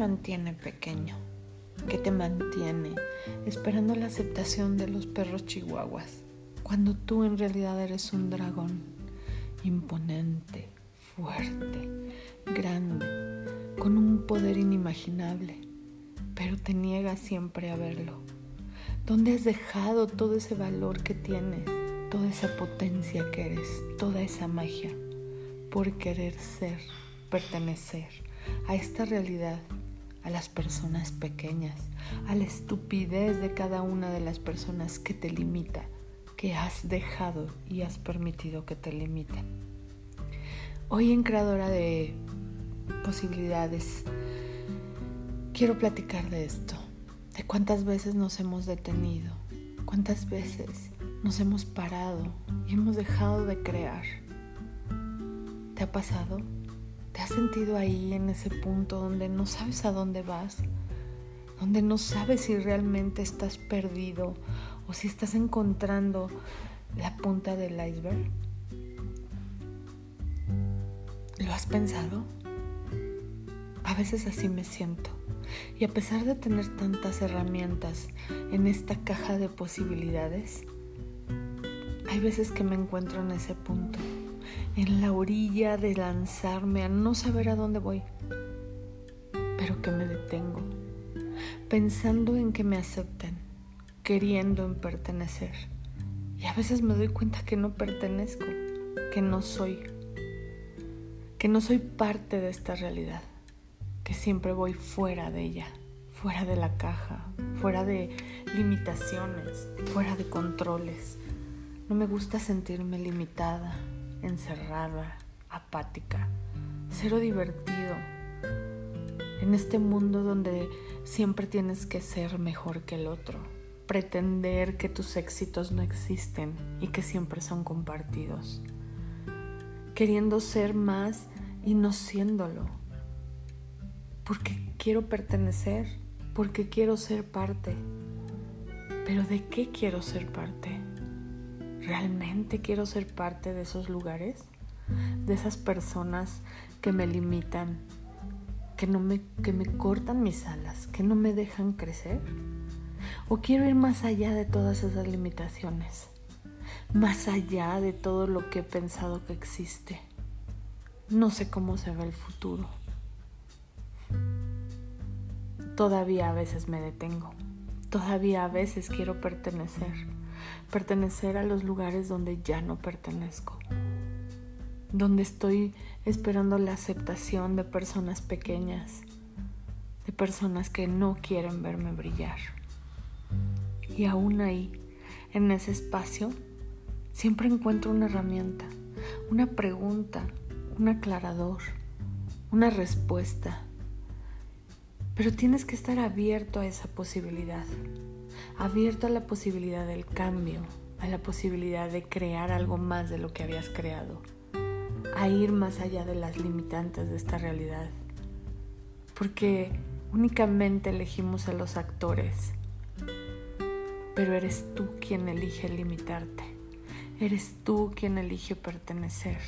mantiene pequeño? ¿Qué te mantiene esperando la aceptación de los perros chihuahuas cuando tú en realidad eres un dragón imponente, fuerte, grande, con un poder inimaginable, pero te niegas siempre a verlo? ¿Dónde has dejado todo ese valor que tienes, toda esa potencia que eres, toda esa magia por querer ser, pertenecer a esta realidad a las personas pequeñas, a la estupidez de cada una de las personas que te limita, que has dejado y has permitido que te limiten. Hoy en Creadora de Posibilidades quiero platicar de esto, de cuántas veces nos hemos detenido, cuántas veces nos hemos parado y hemos dejado de crear. ¿Te ha pasado? ¿Te has sentido ahí en ese punto donde no sabes a dónde vas? Donde no sabes si realmente estás perdido o si estás encontrando la punta del iceberg. ¿Lo has pensado? A veces así me siento. Y a pesar de tener tantas herramientas en esta caja de posibilidades, hay veces que me encuentro en ese punto en la orilla de lanzarme a no saber a dónde voy, pero que me detengo, pensando en que me acepten, queriendo en pertenecer. Y a veces me doy cuenta que no pertenezco, que no soy, que no soy parte de esta realidad, que siempre voy fuera de ella, fuera de la caja, fuera de limitaciones, fuera de controles. No me gusta sentirme limitada, encerrada, apática, cero divertido. En este mundo donde siempre tienes que ser mejor que el otro, pretender que tus éxitos no existen y que siempre son compartidos, queriendo ser más y no siéndolo, porque quiero pertenecer, porque quiero ser parte. Pero ¿de qué quiero ser parte? ¿Realmente quiero ser parte de esos lugares? De esas personas que me limitan, que, no me, que me cortan mis alas, que no me dejan crecer? ¿O quiero ir más allá de todas esas limitaciones? Más allá de todo lo que he pensado que existe. No sé cómo se ve el futuro. Todavía a veces me detengo. Todavía a veces quiero pertenecer pertenecer a los lugares donde ya no pertenezco, donde estoy esperando la aceptación de personas pequeñas, de personas que no quieren verme brillar. Y aún ahí, en ese espacio, siempre encuentro una herramienta, una pregunta, un aclarador, una respuesta. Pero tienes que estar abierto a esa posibilidad abierto a la posibilidad del cambio, a la posibilidad de crear algo más de lo que habías creado, a ir más allá de las limitantes de esta realidad. Porque únicamente elegimos a los actores, pero eres tú quien elige limitarte, eres tú quien elige pertenecer,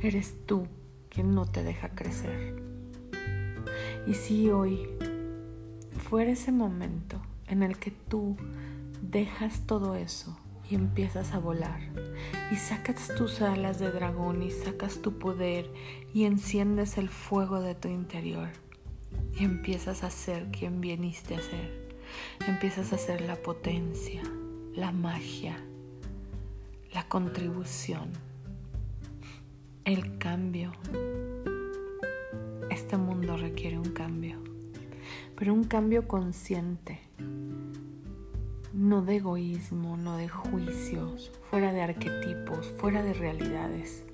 eres tú quien no te deja crecer. Y si hoy fuera ese momento, en el que tú dejas todo eso y empiezas a volar y sacas tus alas de dragón y sacas tu poder y enciendes el fuego de tu interior y empiezas a ser quien viniste a ser. Empiezas a ser la potencia, la magia, la contribución, el cambio. Este mundo requiere un cambio, pero un cambio consciente. No de egoísmo, no de juicios, fuera de arquetipos, fuera de realidades,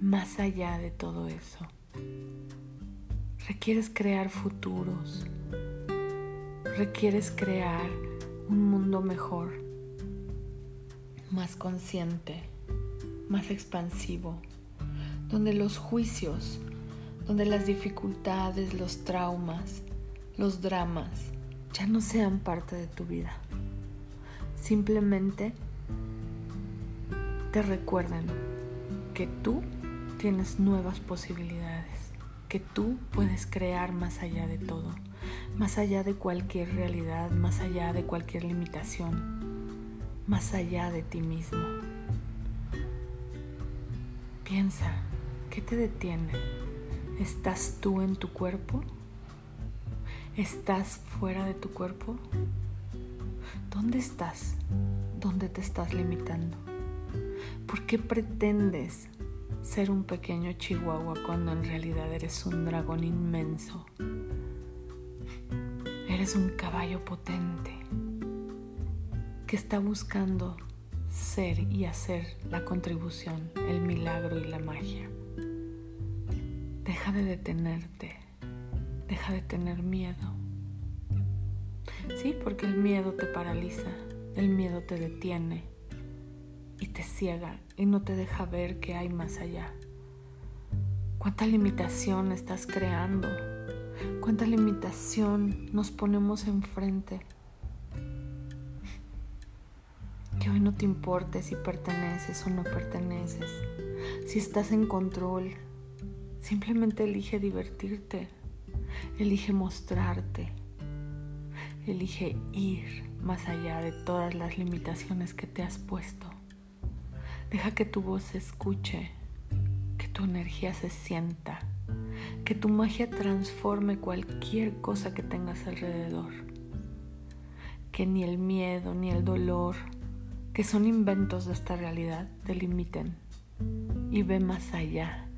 más allá de todo eso. Requieres crear futuros, requieres crear un mundo mejor, más consciente, más expansivo, donde los juicios, donde las dificultades, los traumas, los dramas ya no sean parte de tu vida simplemente te recuerdan que tú tienes nuevas posibilidades, que tú puedes crear más allá de todo, más allá de cualquier realidad, más allá de cualquier limitación, más allá de ti mismo. Piensa, ¿qué te detiene? ¿Estás tú en tu cuerpo? ¿Estás fuera de tu cuerpo? ¿Dónde estás? ¿Dónde te estás limitando? ¿Por qué pretendes ser un pequeño chihuahua cuando en realidad eres un dragón inmenso? Eres un caballo potente que está buscando ser y hacer la contribución, el milagro y la magia. Deja de detenerte, deja de tener miedo. Sí, porque el miedo te paraliza, el miedo te detiene y te ciega y no te deja ver que hay más allá. ¿Cuánta limitación estás creando? ¿Cuánta limitación nos ponemos enfrente? Que hoy no te importe si perteneces o no perteneces, si estás en control. Simplemente elige divertirte, elige mostrarte, elige ir más allá de todas las limitaciones que te has puesto. Deja que tu voz se escuche, que tu energía se sienta, que tu magia transforme cualquier cosa que tengas alrededor. Que ni el miedo ni el dolor, que son inventos de esta realidad, te limiten. Y ve más allá,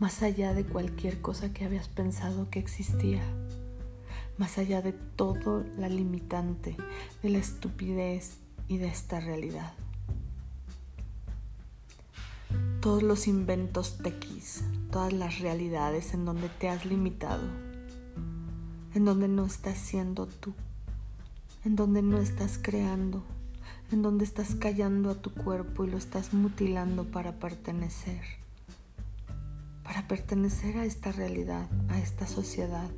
más allá de cualquier cosa que habías pensado que existía más allá de todo la limitante, de la estupidez y de esta realidad. Todos los inventos tequis, todas las realidades en donde te has limitado, en donde no estás siendo tú, en donde no estás creando, en donde estás callando a tu cuerpo y lo estás mutilando para pertenecer, para pertenecer a esta realidad, a esta sociedad,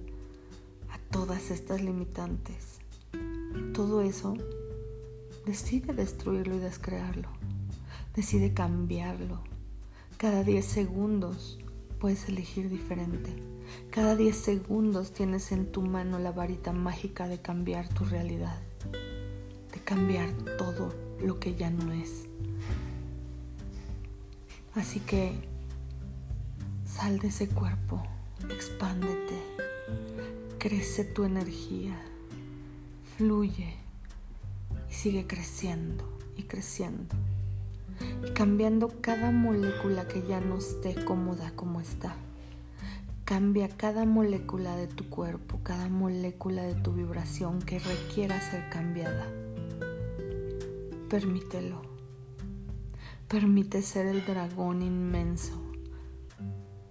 a todas estas limitantes. Todo eso, decide destruirlo y descrearlo, decide cambiarlo cada 10 segundos puedes elegir diferente. Cada 10 segundos tienes en tu mano la varita mágica de cambiar tu realidad, de cambiar todo lo que ya no es. Así que sal de ese cuerpo, expándete, crece tu energía, fluye y sigue creciendo y creciendo y cambiando cada molécula que ya no esté cómoda como está. Cambia cada molécula de tu cuerpo, cada molécula de tu vibración que requiera ser cambiada. Permítelo. Permite ser el dragón inmenso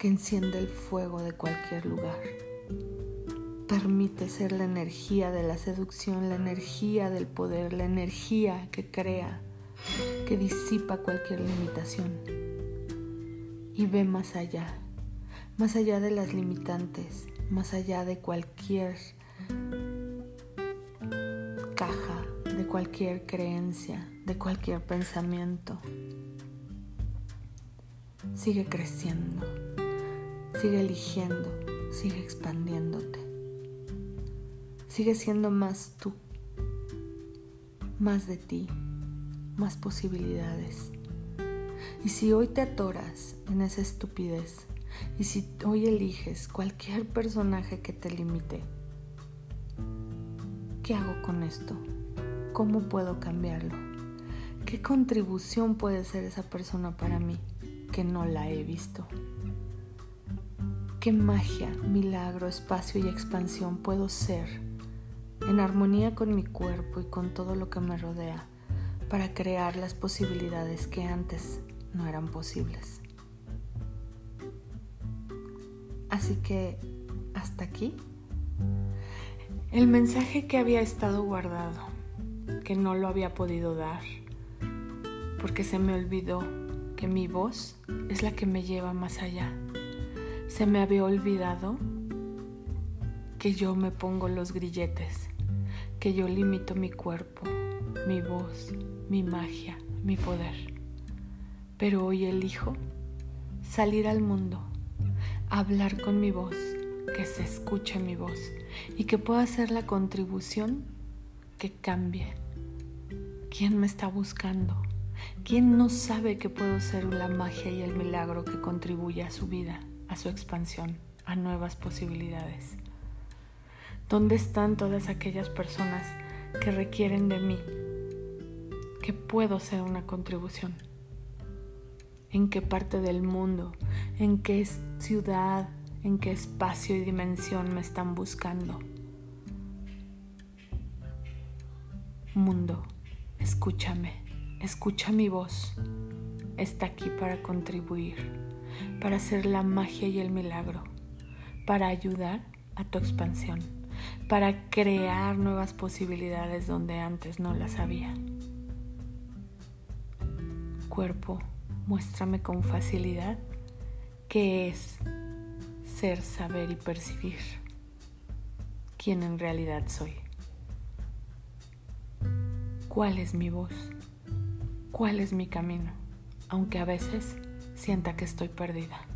que enciende el fuego de cualquier lugar. Permite ser la energía de la seducción, la energía del poder, la energía que crea que disipa cualquier limitación y ve más allá, más allá de las limitantes, más allá de cualquier caja, de cualquier creencia, de cualquier pensamiento. Sigue creciendo, sigue eligiendo, sigue expandiéndote. Sigue siendo más tú, más de ti, más posibilidades. Y si hoy te atoras en esa estupidez, y si hoy eliges cualquier personaje que te limite, ¿qué hago con esto? ¿Cómo puedo cambiarlo? ¿Qué contribución puede ser esa persona para mí que no la he visto? ¿Qué magia, milagro, espacio y expansión puedo ser en armonía con mi cuerpo y con todo lo que me rodea? para crear las posibilidades que antes no eran posibles. Así que hasta aquí el mensaje que había estado guardado, que no lo había podido dar, porque se me olvidó que mi voz es la que me lleva más allá. Se me había olvidado que yo me pongo los grilletes, que yo limito mi cuerpo, mi voz, mi magia, mi poder. Pero hoy elijo salir al mundo, hablar con mi voz, que se escuche mi voz y que pueda hacer la contribución que cambie. ¿Quién me está buscando? ¿Quién no sabe que puedo ser la magia y el milagro que contribuye a su vida, a su expansión, a nuevas posibilidades? ¿Dónde están todas aquellas personas que requieren de mí? Que puedo ser una contribución. ¿En qué parte del mundo? ¿En qué ciudad? ¿En qué espacio y dimensión me están buscando? Mundo, escúchame, escucha mi voz. Está aquí para contribuir, para hacer la magia y el milagro, para ayudar a tu expansión, para crear nuevas posibilidades donde antes no las había. Cuerpo, muéstrame con facilidad qué es ser, saber y percibir quién en realidad soy. ¿Cuál es mi voz? ¿Cuál es mi camino? Aunque a veces sienta que estoy perdida.